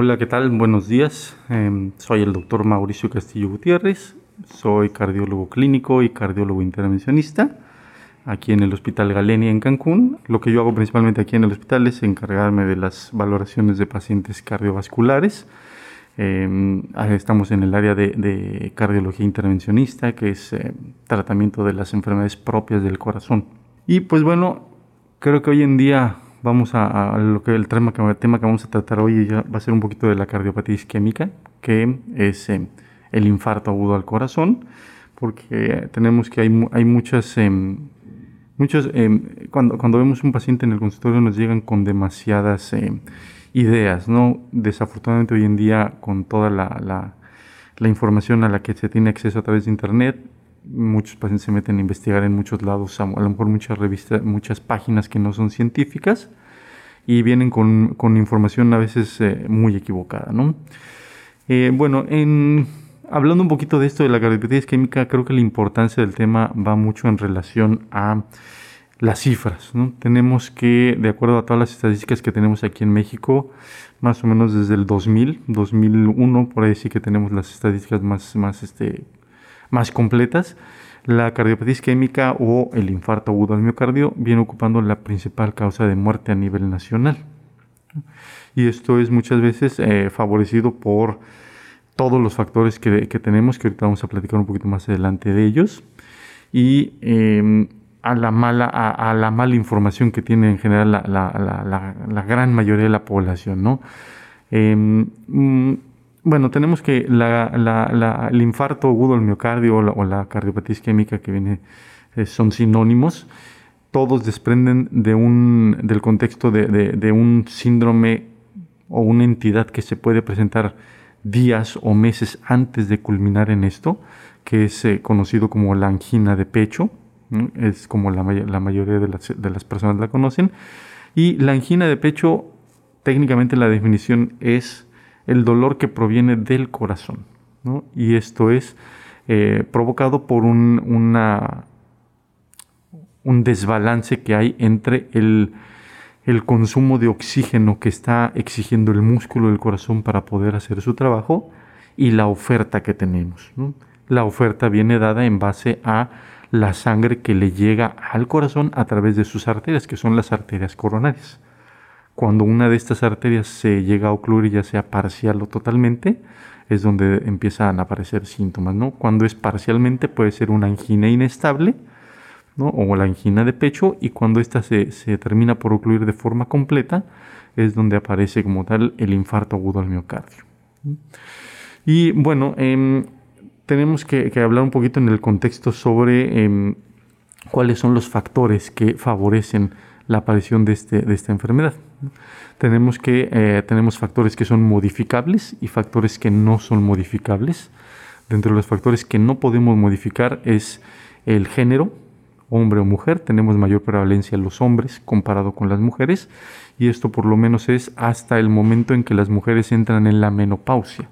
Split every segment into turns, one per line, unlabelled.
Hola, ¿qué tal? Buenos días. Em, soy el doctor Mauricio Castillo Gutiérrez. Soy cardiólogo clínico y cardiólogo intervencionista aquí en el Hospital Galenia en Cancún. Lo que yo hago principalmente aquí en el hospital es encargarme de las valoraciones de pacientes cardiovasculares. Em, estamos en el área de, cardiología intervencionista, que es eh, tratamiento de las enfermedades propias del corazón. Y pues bueno, creo que hoy en día vamos a, lo que el tema, que tema que vamos a tratar hoy va a ser un poquito de la cardiopatía isquémica, que es eh, el infarto agudo al corazón, porque tenemos que hay, hay muchas, em, cuando, cuando vemos un paciente en el consultorio nos llegan con demasiadas em, ideas, ¿no? Desafortunadamente hoy en día con toda la, la información a la que se tiene acceso a través de internet, muchos pacientes se meten a investigar en muchos lados, a lo mejor muchas revistas, muchas páginas que no son científicas y vienen con, con información a veces eh, muy equivocada, ¿no? Eh, bueno, en, hablando un poquito de esto de la cardiopatía isquémica, creo que la importancia del tema va mucho en relación a las cifras, ¿no? Tenemos que, de acuerdo a todas las estadísticas que tenemos aquí en México, más o menos desde el 2000, 2001, por ahí sí que tenemos las estadísticas más, más este, más completas, la cardiopatía isquémica o el infarto agudo al miocardio viene ocupando la principal causa de muerte a nivel nacional. Y esto es muchas veces eh, favorecido por todos los factores que, tenemos, que ahorita vamos a platicar un poquito más adelante de ellos, y em, a, la mala, a, la mala información que tiene en general la, gran mayoría de la población. ¿no? Em, mm, bueno, tenemos que el infarto agudo al miocardio o la, cardiopatía isquémica que viene eh, son sinónimos. Todos desprenden de un, del contexto de, un síndrome o una entidad que se puede presentar días o meses antes de culminar en esto, que es eh, conocido como la angina de pecho. Es como la, la mayoría de las, de las personas la conocen. Y la angina de pecho, técnicamente la definición es el dolor que proviene del corazón. Y esto es eh, provocado por un desbalance que hay entre el, consumo de oxígeno que está exigiendo el músculo del corazón para poder hacer su trabajo y la oferta que tenemos. La oferta viene dada en base a la sangre que le llega al corazón a través de sus arterias, que son las arterias coronarias. Cuando una de estas arterias se llega a ocluir, ya sea parcial o totalmente, es donde empiezan a aparecer síntomas, ¿no? Cuando es parcialmente puede ser una angina inestable, ¿no? O la angina de pecho, y cuando esta se, termina por ocluir de forma completa, es donde aparece como tal el infarto agudo al miocardio. Y bueno, em, tenemos que, hablar un poquito en el contexto sobre em, cuáles son los factores que favorecen la aparición de, este, de esta enfermedad. Tenemos, que, eh, tenemos factores que son modificables y factores que no son modificables. Dentro de los factores que no podemos modificar es el género, hombre o mujer. Tenemos mayor prevalencia en los hombres comparado con las mujeres y esto por lo menos es hasta el momento en que las mujeres entran en la menopausia.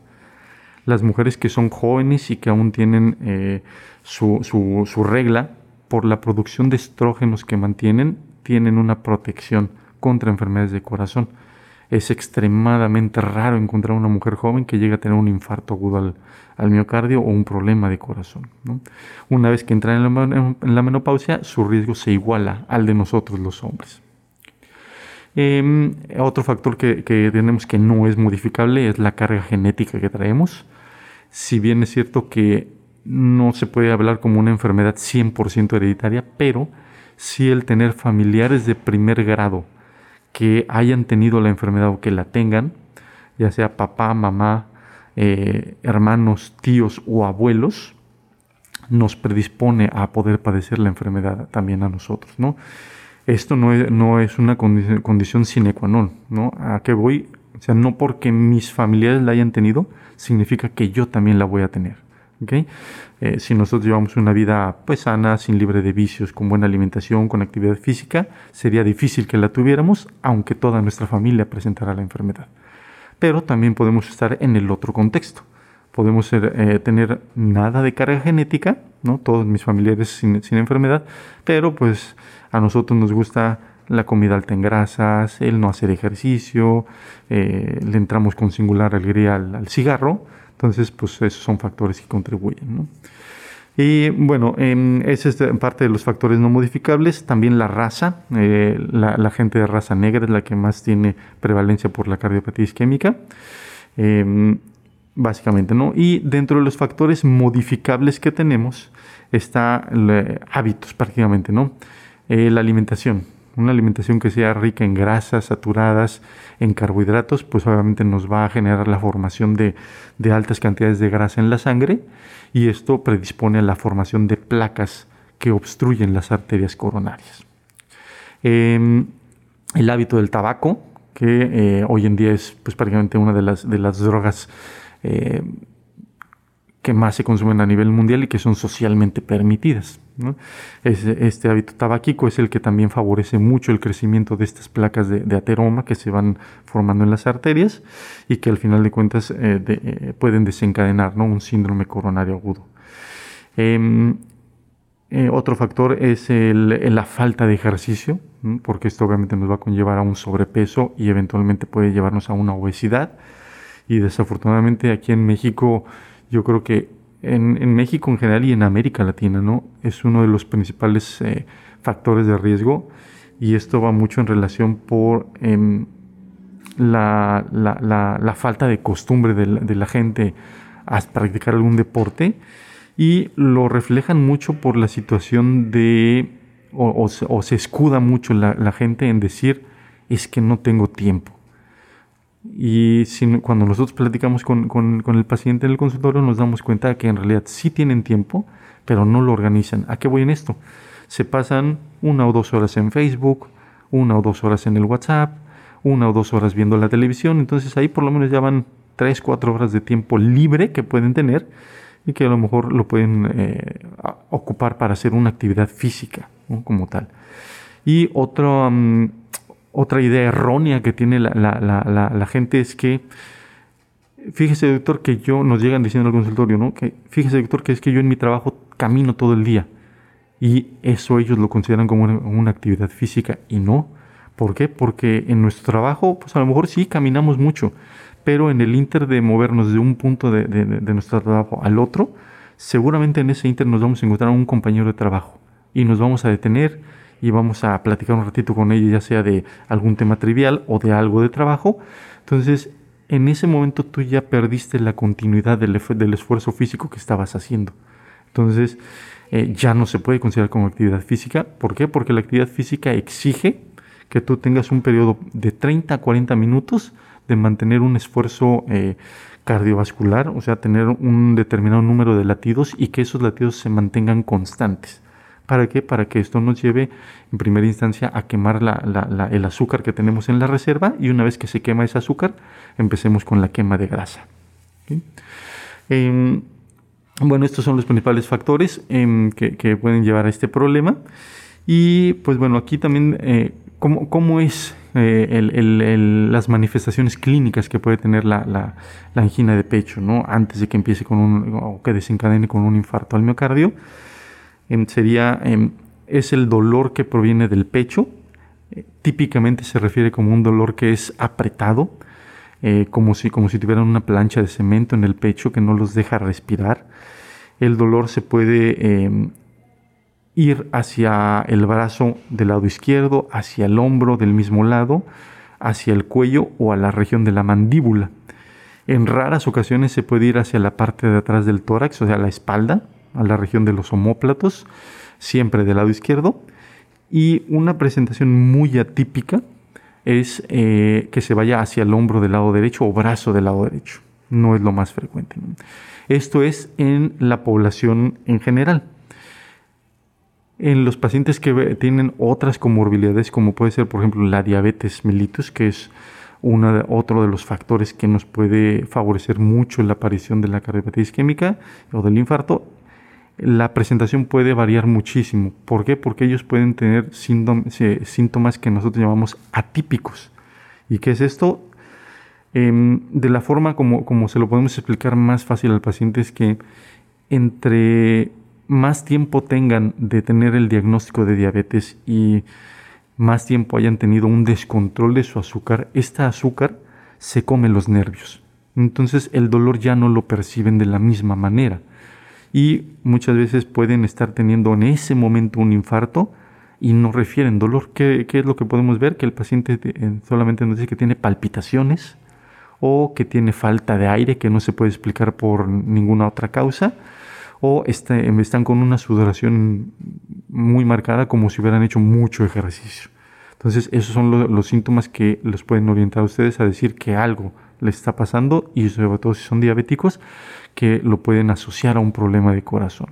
Las mujeres que son jóvenes y que aún tienen eh, su, su regla por la producción de estrógenos que mantienen, tienen una protección contra enfermedades de corazón. Es extremadamente raro encontrar una mujer joven que llegue a tener un infarto agudo al, miocardio o un problema de corazón. Una vez que entra en la, menopausia, su riesgo se iguala al de nosotros los hombres. Em, otro factor que, que, tenemos que no es modificable es la carga genética que traemos. Si bien es cierto que no se puede hablar como una enfermedad 100% hereditaria, pero sí el tener familiares de primer grado que hayan tenido la enfermedad o que la tengan, ya sea papá, mamá, eh, hermanos, tíos o abuelos, nos predispone a poder padecer la enfermedad también a nosotros, ¿no? Esto no es, una condición, sine qua non, ¿no? ¿A qué voy? O sea, no porque mis familiares la hayan tenido, significa que yo también la voy a tener. ¿Okay? Eh, si nosotros llevamos una vida pues sana, sin libre de vicios, con buena alimentación, con actividad física, sería difícil que la tuviéramos, aunque toda nuestra familia presentara la enfermedad. Pero también podemos estar en el otro contexto. Podemos eh, tener nada de carga genética, ¿no? Todos mis familiares sin, enfermedad, pero pues a nosotros nos gusta la comida alta en grasas, el no hacer ejercicio, eh, le entramos con singular alegría al cigarro, entonces, pues esos son factores que contribuyen. ¿no? Y bueno, eh, esa es parte de los factores no modificables. También la raza. Eh, la, gente de raza negra es la que más tiene prevalencia por la cardiopatía isquémica. Em, básicamente, ¿no? Y dentro de los factores modificables que tenemos está hábitos prácticamente, ¿no? Eh, la alimentación una alimentación que sea rica en grasas saturadas, en carbohidratos, pues obviamente nos va a generar la formación de, altas cantidades de grasa en la sangre y esto predispone a la formación de placas que obstruyen las arterias coronarias. Em, el hábito del tabaco, que eh, hoy en día es pues, prácticamente una de las, de las drogas eh, que más se consumen a nivel mundial y que son socialmente permitidas. Este, hábito tabáquico es el que también favorece mucho el crecimiento de estas placas de, ateroma que se van formando en las arterias y que al final de cuentas eh, eh, pueden desencadenar un síndrome coronario agudo. Em, eh, otro factor es la falta de ejercicio, porque esto obviamente nos va a conllevar a un sobrepeso y eventualmente puede llevarnos a una obesidad. Y desafortunadamente aquí en México yo creo que en, México en general y en América Latina, ¿no? Es uno de los principales eh, factores de riesgo y esto va mucho en relación por em, la, falta de costumbre de la, gente a practicar algún deporte y lo reflejan mucho por la situación de, o se escuda mucho la gente en decir, es que no tengo tiempo. Y cuando nosotros platicamos con, el paciente en el consultorio nos damos cuenta que en realidad sí tienen tiempo, pero no lo organizan. ¿A qué voy en esto? Se pasan una o dos horas en Facebook, una o dos horas en el WhatsApp, una o dos horas viendo la televisión. Entonces ahí por lo menos ya van tres, cuatro horas de tiempo libre que pueden tener y que a lo mejor lo pueden eh, ocupar para hacer una actividad física como tal. Y otro... Mm, otra idea errónea que tiene la, gente es que, fíjese doctor que yo, nos llegan diciendo al consultorio, ¿no? Que fíjese doctor que es que yo en mi trabajo camino todo el día. Y eso ellos lo consideran como una, actividad física y no. ¿Por qué? Porque en nuestro trabajo, pues a lo mejor sí caminamos mucho, pero en el inter de movernos de un punto de, de nuestro trabajo al otro, seguramente en ese inter nos vamos a encontrar un compañero de trabajo y nos vamos a detener y vamos a platicar un ratito con ella, ya sea de algún tema trivial o de algo de trabajo. Entonces, en ese momento tú ya perdiste la continuidad del, esfuerzo físico que estabas haciendo. Entonces, eh, ya no se puede considerar como actividad física. ¿Por qué? Porque la actividad física exige que tú tengas un periodo de 30 a 40 minutos de mantener un esfuerzo eh, cardiovascular, o sea, tener un determinado número de latidos y que esos latidos se mantengan constantes. ¿Para qué? Para que esto nos lleve en primera instancia a quemar el azúcar que tenemos en la reserva y una vez que se quema ese azúcar, empecemos con la quema de grasa. Em, bueno, estos son los principales factores em, que, pueden llevar a este problema. Y pues bueno, aquí también, eh, ¿cómo, es eh, las manifestaciones clínicas que puede tener la, angina de pecho, ¿no? Antes de que empiece con un, o que desencadene con un infarto al miocardio? Em, sería, em, es el dolor que proviene del pecho. Eh, típicamente se refiere como un dolor que es apretado, eh, como, si, como si tuvieran una plancha de cemento en el pecho que no los deja respirar. El dolor se puede em, ir hacia el brazo del lado izquierdo, hacia el hombro del mismo lado, hacia el cuello o a la región de la mandíbula. En raras ocasiones se puede ir hacia la parte de atrás del tórax, o sea, la espalda, a la región de los homóplatos, siempre del lado izquierdo. Y una presentación muy atípica es eh, que se vaya hacia el hombro del lado derecho o brazo del lado derecho. No es lo más frecuente. Esto es en la población en general. En los pacientes que tienen otras comorbilidades, como puede ser, por ejemplo, la diabetes mellitus, que es otro de los factores que nos puede favorecer mucho la aparición de la cardiopatía isquémica o del infarto. La presentación puede variar muchísimo. ¿Por qué? Porque ellos pueden tener síntomas que nosotros llamamos atípicos. ¿Y qué es esto? Em, de la forma como, como se lo podemos explicar más fácil al paciente es que entre más tiempo tengan de tener el diagnóstico de diabetes y más tiempo hayan tenido un descontrol de su azúcar, esta azúcar se come los nervios. Entonces el dolor ya no lo perciben de la misma manera. Y muchas veces pueden estar teniendo en ese momento un infarto y no refieren dolor. ¿Qué, qué es lo que podemos ver? Que el paciente solamente nos dice que tiene palpitaciones, o que tiene falta de aire que no se puede explicar por ninguna otra causa o este, están con una sudoración muy marcada como si hubieran hecho mucho ejercicio. Entonces esos son los síntomas que les pueden orientar a ustedes a decir que algo les está pasando y sobre todo si son diabéticos que lo pueden asociar a un problema de corazón.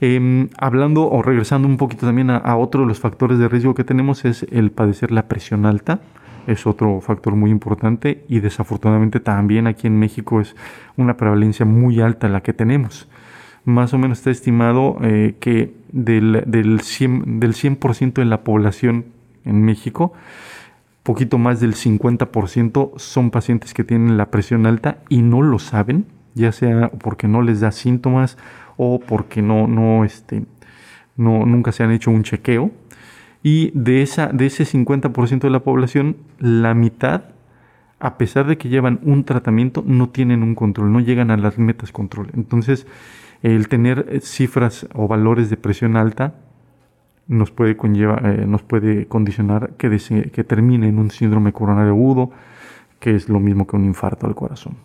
Em, hablando o regresando un poquito también a, a otro de los factores de riesgo que tenemos es el padecer la presión alta es otro factor muy importante y desafortunadamente también aquí en México es una prevalencia muy alta la que tenemos. Más o menos está estimado eh, que del, del 100%, del 100 de la población en México, poquito más del 50% son pacientes que tienen la presión alta y no lo saben, ya sea porque no les da síntomas o porque no, no, este, no, nunca se han hecho un chequeo y de, esa, de ese 50% de la población, la mitad, a pesar de que llevan un tratamiento, no tienen un control, no llegan a las metas control. Entonces, el tener eh, cifras o valores de presión alta nos puede, eh, nos puede condicionar que, termine en un síndrome coronario agudo, que es lo mismo que un infarto al corazón.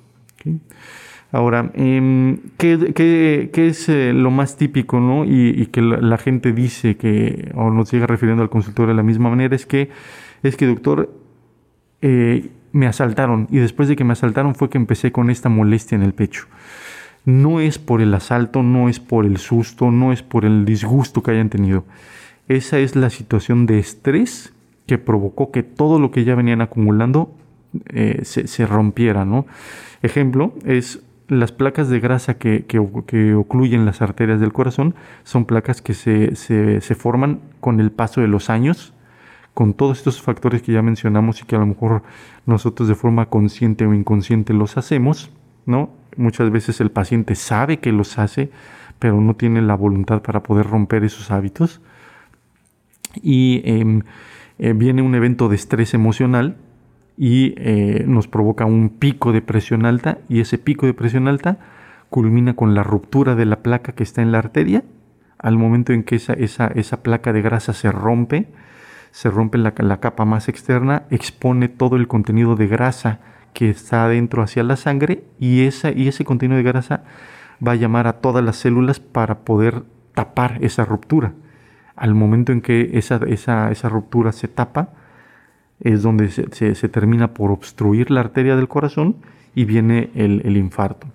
Ahora, em, ¿qué, es eh, lo más típico ¿no? y, que la, gente dice que, o nos sigue refiriendo al consultorio de la misma manera, es que, es que doctor, me asaltaron y después de que me asaltaron fue que empecé con esta molestia en el pecho. No es por el asalto, no es por el susto, no es por el disgusto que hayan tenido. Esa es la situación de estrés que provocó que todo lo que ya venían acumulando eh, se, se rompiera, ¿no? Ejemplo es las placas de grasa que, que, ocluyen las arterias del corazón son placas que se, se, forman con el paso de los años, con todos estos factores que ya mencionamos y que a lo mejor nosotros de forma consciente o inconsciente los hacemos, ¿no? Muchas veces el paciente sabe que los hace, pero no tiene la voluntad para poder romper esos hábitos. Y em, eh, viene un evento de estrés emocional y eh, nos provoca un pico de presión alta y ese pico de presión alta culmina con la ruptura de la placa que está en la arteria. Al momento en que esa, esa, esa placa de grasa se rompe, se rompe la, la, capa más externa, expone todo el contenido de grasa que está adentro hacia la sangre y, esa, y ese contenido de grasa va a llamar a todas las células para poder tapar esa ruptura. Al momento en que esa, esa, esa ruptura se tapa, es donde se, termina por obstruir la arteria del corazón y viene el, infarto.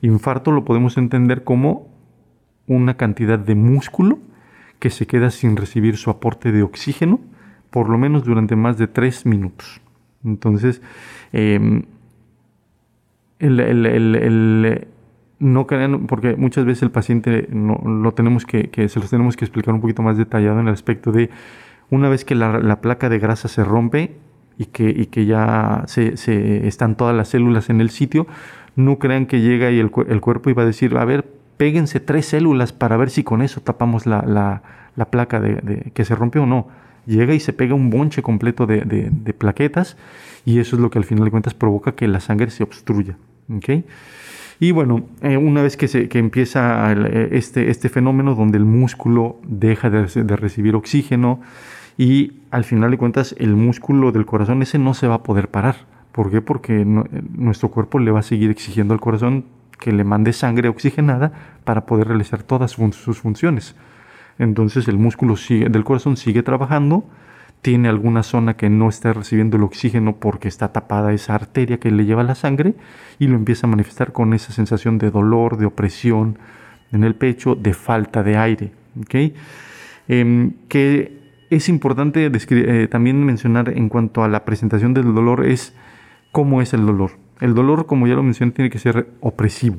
Infarto lo podemos entender como una cantidad de músculo que se queda sin recibir su aporte de oxígeno por lo menos durante más de tres minutos. Entonces, em, no crean, porque muchas veces el paciente no, tenemos que, se los tenemos que explicar un poquito más detallado en el aspecto de una vez que la, placa de grasa se rompe y que, que ya se, están todas las células en el sitio, no crean que llega y el, cuerpo iba a decir, a ver, péguense tres células para ver si con eso tapamos la, placa de, que se rompió o no. Llega y se pega un bonche completo de, plaquetas y eso es lo que al final de cuentas provoca que la sangre se obstruya. Y bueno, eh, una vez que, se, que empieza este, este fenómeno donde el músculo deja de, de recibir oxígeno, y al final de cuentas el músculo del corazón ese no se va a poder parar. ¿Por qué? Porque nuestro cuerpo le va a seguir exigiendo al corazón que le mande sangre oxigenada para poder realizar todas sus funciones. Entonces el músculo del corazón sigue trabajando, tiene alguna zona que no está recibiendo el oxígeno porque está tapada esa arteria que le lleva la sangre y lo empieza a manifestar con esa sensación de dolor, de opresión en el pecho, de falta de aire. ¿okay? Em, que es importante eh, también mencionar en cuanto a la presentación del dolor es cómo es el dolor. El dolor, como ya lo mencioné, tiene que ser opresivo.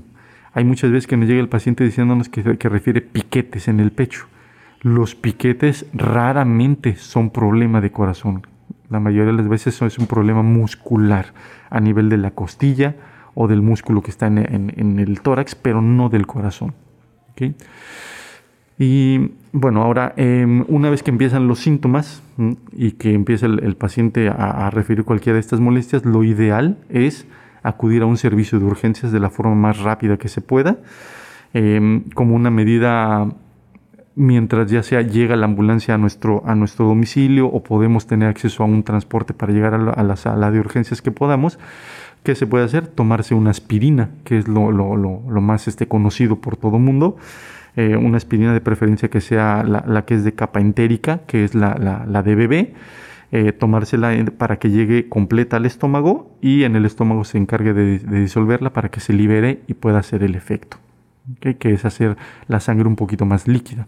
Hay muchas veces que nos llega el paciente diciéndonos que, refiere piquetes en el pecho. Los piquetes raramente son problema de corazón. La mayoría de las veces es un problema muscular a nivel de la costilla o del músculo que está en, el tórax, pero no del corazón. Y bueno, ahora, em, una vez que empiezan los síntomas y que empieza el, paciente a, referir cualquiera de estas molestias, lo ideal es acudir a un servicio de urgencias de la forma más rápida que se pueda, em, como una medida mientras ya sea llega la ambulancia a nuestro, a nuestro domicilio o podemos tener acceso a un transporte para llegar a la, sala de urgencias que podamos, ¿qué se puede hacer? Tomarse una aspirina, que es lo, más este, conocido por todo el mundo. Eh, una aspirina de preferencia que sea la, que es de capa entérica, que es la, de bebé, eh, tomársela para que llegue completa al estómago y en el estómago se encargue de, disolverla para que se libere y pueda hacer el efecto, que es hacer la sangre un poquito más líquida.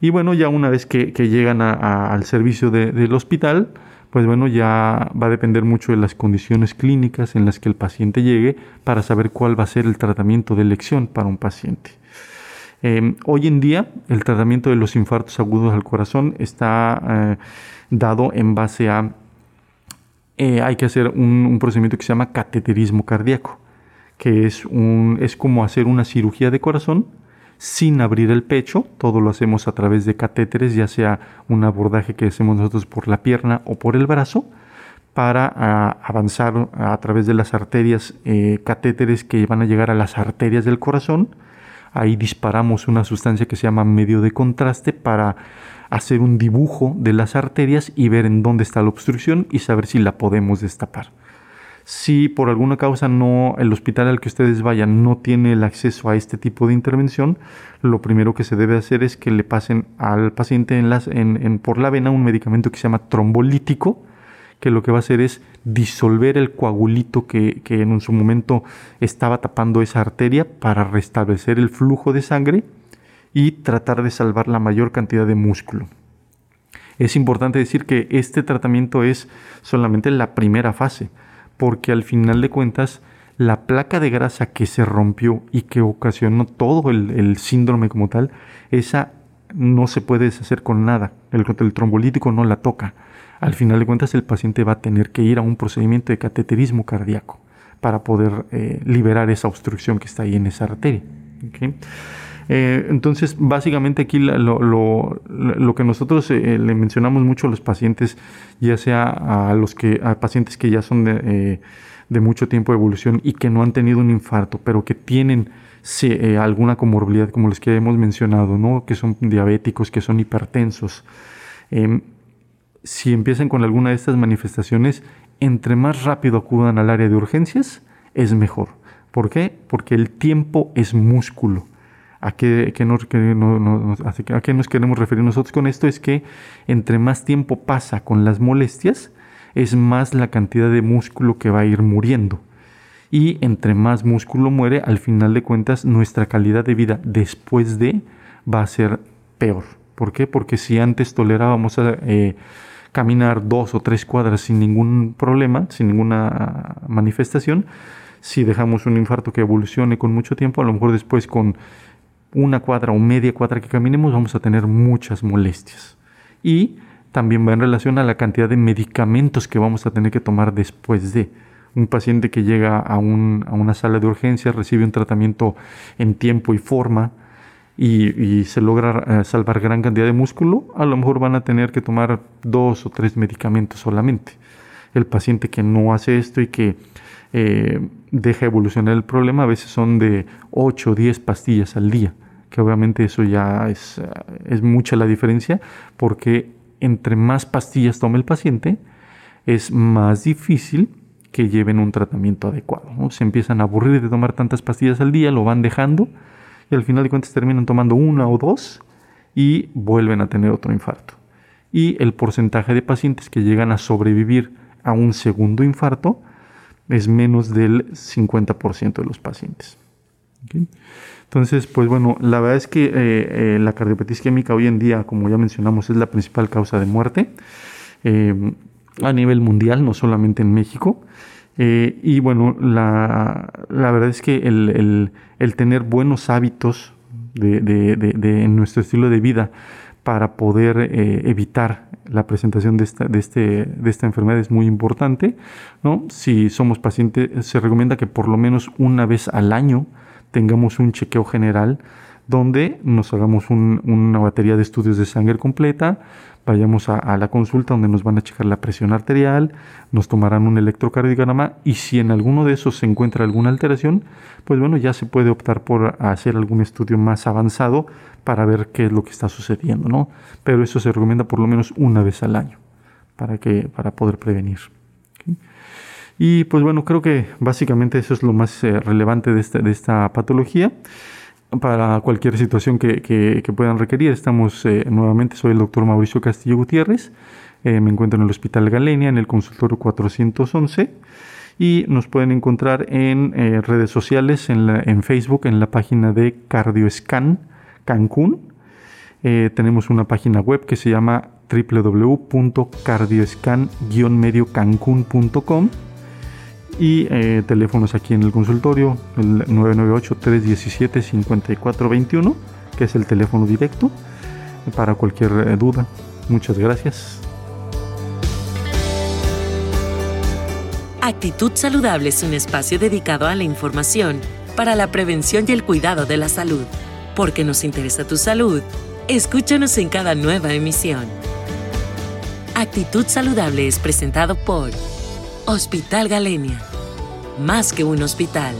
Y bueno, ya una vez que, llegan al servicio del hospital, pues bueno, ya va a depender mucho de las condiciones clínicas en las que el paciente llegue para saber cuál va a ser el tratamiento de elección para un paciente. Em, hoy en día el tratamiento de los infartos agudos al corazón está eh, dado en base a, eh, hay que hacer un, procedimiento que se llama cateterismo cardíaco, que es, un, es como hacer una cirugía de corazón sin abrir el pecho, todo lo hacemos a través de catéteres, ya sea un abordaje que hacemos nosotros por la pierna o por el brazo, para ah, avanzar a través de las arterias, eh, catéteres que van a llegar a las arterias del corazón, Ahí disparamos una sustancia que se llama medio de contraste para hacer un dibujo de las arterias y ver en dónde está la obstrucción y saber si la podemos destapar. Si por alguna causa no el hospital al que ustedes vayan no tiene el acceso a este tipo de intervención, lo primero que se debe hacer es que le pasen al paciente en por la vena un medicamento que se llama trombolítico, que lo que va a hacer es disolver el coagulito que, en su momento estaba tapando esa arteria para restablecer el flujo de sangre y tratar de salvar la mayor cantidad de músculo. Es importante decir que este tratamiento es solamente la primera fase, porque al final de cuentas la placa de grasa que se rompió y que ocasionó todo el, síndrome como tal, esa no se puede deshacer con nada. El, el trombolítico no la toca al final de cuentas el paciente va a tener que ir a un procedimiento de cateterismo cardíaco para poder eh, liberar esa obstrucción que está ahí en esa arteria. Eh, entonces, básicamente aquí lo, que nosotros eh, le mencionamos mucho a los pacientes, ya sea a los que a pacientes que ya son de, mucho tiempo de evolución y que no han tenido un infarto, pero que tienen alguna comorbilidad como los que hemos mencionado, ¿no? que son diabéticos, que son hipertensos. Em, si empiezan con alguna de estas manifestaciones, entre más rápido acudan al área de urgencias, es mejor. ¿Por qué? Porque el tiempo es músculo. ¿A qué, nos, ¿A qué, nos, queremos referir nosotros con esto? Es que entre más tiempo pasa con las molestias, es más la cantidad de músculo que va a ir muriendo. Y entre más músculo muere, al final de cuentas, nuestra calidad de vida después de va a ser peor. ¿Por qué? Porque si antes tolerábamos eh, caminar dos o tres cuadras sin ningún problema, sin ninguna manifestación. Si dejamos un infarto que evolucione con mucho tiempo, a lo mejor después con una cuadra o media cuadra que caminemos vamos a tener muchas molestias. Y también va en relación a la cantidad de medicamentos que vamos a tener que tomar después de. Un paciente que llega a, a una sala de urgencias recibe un tratamiento en tiempo y forma, y, se logra eh, salvar gran cantidad de músculo, a lo mejor van a tener que tomar dos o tres medicamentos solamente. El paciente que no hace esto y que eh, deja evolucionar el problema, a veces son de 8 o 10 pastillas al día, que obviamente eso ya es, eh, es mucha la diferencia, porque entre más pastillas tome el paciente, es más difícil que lleven un tratamiento adecuado. Se empiezan a aburrir de tomar tantas pastillas al día, lo van dejando y al final de cuentas terminan tomando una o dos y vuelven a tener otro infarto. Y el porcentaje de pacientes que llegan a sobrevivir a un segundo infarto es menos del 50% de los pacientes. Entonces, pues bueno, la verdad es que eh, eh, la cardiopatía isquémica hoy en día, como ya mencionamos, es la principal causa de muerte eh, a nivel mundial, no solamente en México. y bueno, la, verdad es que el, tener buenos hábitos de, en nuestro estilo de vida para poder evitar la presentación de esta, de, este, de esta enfermedad es muy importante. ¿no? Si somos pacientes, se recomienda que por lo menos una vez al año tengamos un chequeo general donde nos hagamos una batería de estudios de sangre completa, vayamos a, la consulta donde nos van a checar la presión arterial, nos tomarán un electrocardiograma y si en alguno de esos se encuentra alguna alteración, pues bueno, ya se puede optar por hacer algún estudio más avanzado para ver qué es lo que está sucediendo, ¿no? Pero eso se recomienda por lo menos una vez al año para, que, para poder prevenir. Y pues bueno, creo que básicamente eso es lo más eh, relevante de esta, de esta patología. Para cualquier situación que, que, puedan requerir, estamos eh, nuevamente, soy el doctor Mauricio Castillo Gutiérrez, eh, me encuentro en el Hospital Galenia, en el consultorio 411, y nos pueden encontrar en redes sociales, en, en, Facebook, en la página de CardioScan Cancún. tenemos una página web que se llama www.cardioscan-mediocancún.com y eh, teléfonos aquí en el consultorio, el 998-317-5421, que es el teléfono directo para cualquier eh, duda. Muchas gracias.
Actitud Saludable es un espacio dedicado a la información para la prevención y el cuidado de la salud. Porque nos interesa tu salud, escúchanos en cada nueva emisión. Actitud Saludable es presentado por Hospital Galenia más que un hospital.